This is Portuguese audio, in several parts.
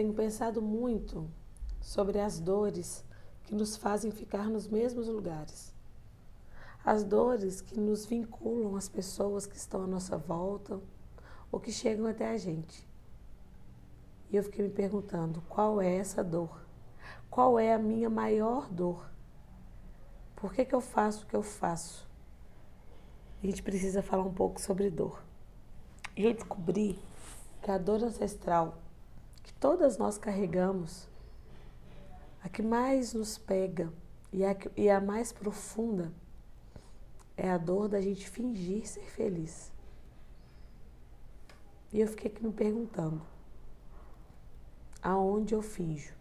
tenho pensado muito sobre as dores que nos fazem ficar nos mesmos lugares. As dores que nos vinculam às pessoas que estão à nossa volta ou que chegam até a gente. E eu fiquei me perguntando: qual é essa dor? Qual é a minha maior dor? Por que, que eu faço o que eu faço? A gente precisa falar um pouco sobre dor. E eu descobri que a dor ancestral que todas nós carregamos, a que mais nos pega e a, e a mais profunda é a dor da gente fingir ser feliz. E eu fiquei aqui me perguntando: aonde eu finjo?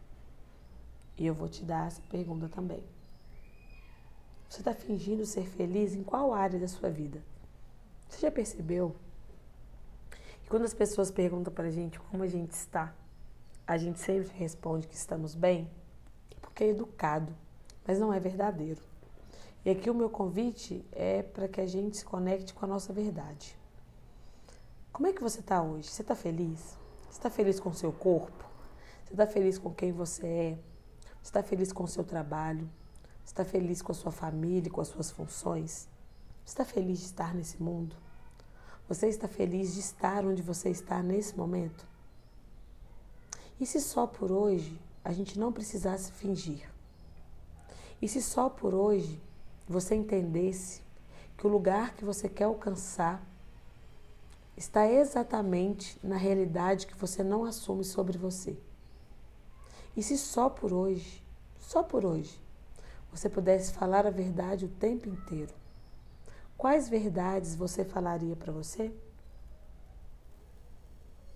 E eu vou te dar essa pergunta também. Você está fingindo ser feliz em qual área da sua vida? Você já percebeu? que quando as pessoas perguntam para a gente como a gente está, a gente sempre responde que estamos bem, porque é educado, mas não é verdadeiro. E aqui o meu convite é para que a gente se conecte com a nossa verdade. Como é que você está hoje? Você está feliz? Você está feliz com o seu corpo? Você está feliz com quem você é? Você está feliz com o seu trabalho? Você está feliz com a sua família, com as suas funções? Você está feliz de estar nesse mundo? Você está feliz de estar onde você está nesse momento? E se só por hoje a gente não precisasse fingir? E se só por hoje você entendesse que o lugar que você quer alcançar está exatamente na realidade que você não assume sobre você? E se só por hoje, só por hoje, você pudesse falar a verdade o tempo inteiro? Quais verdades você falaria para você?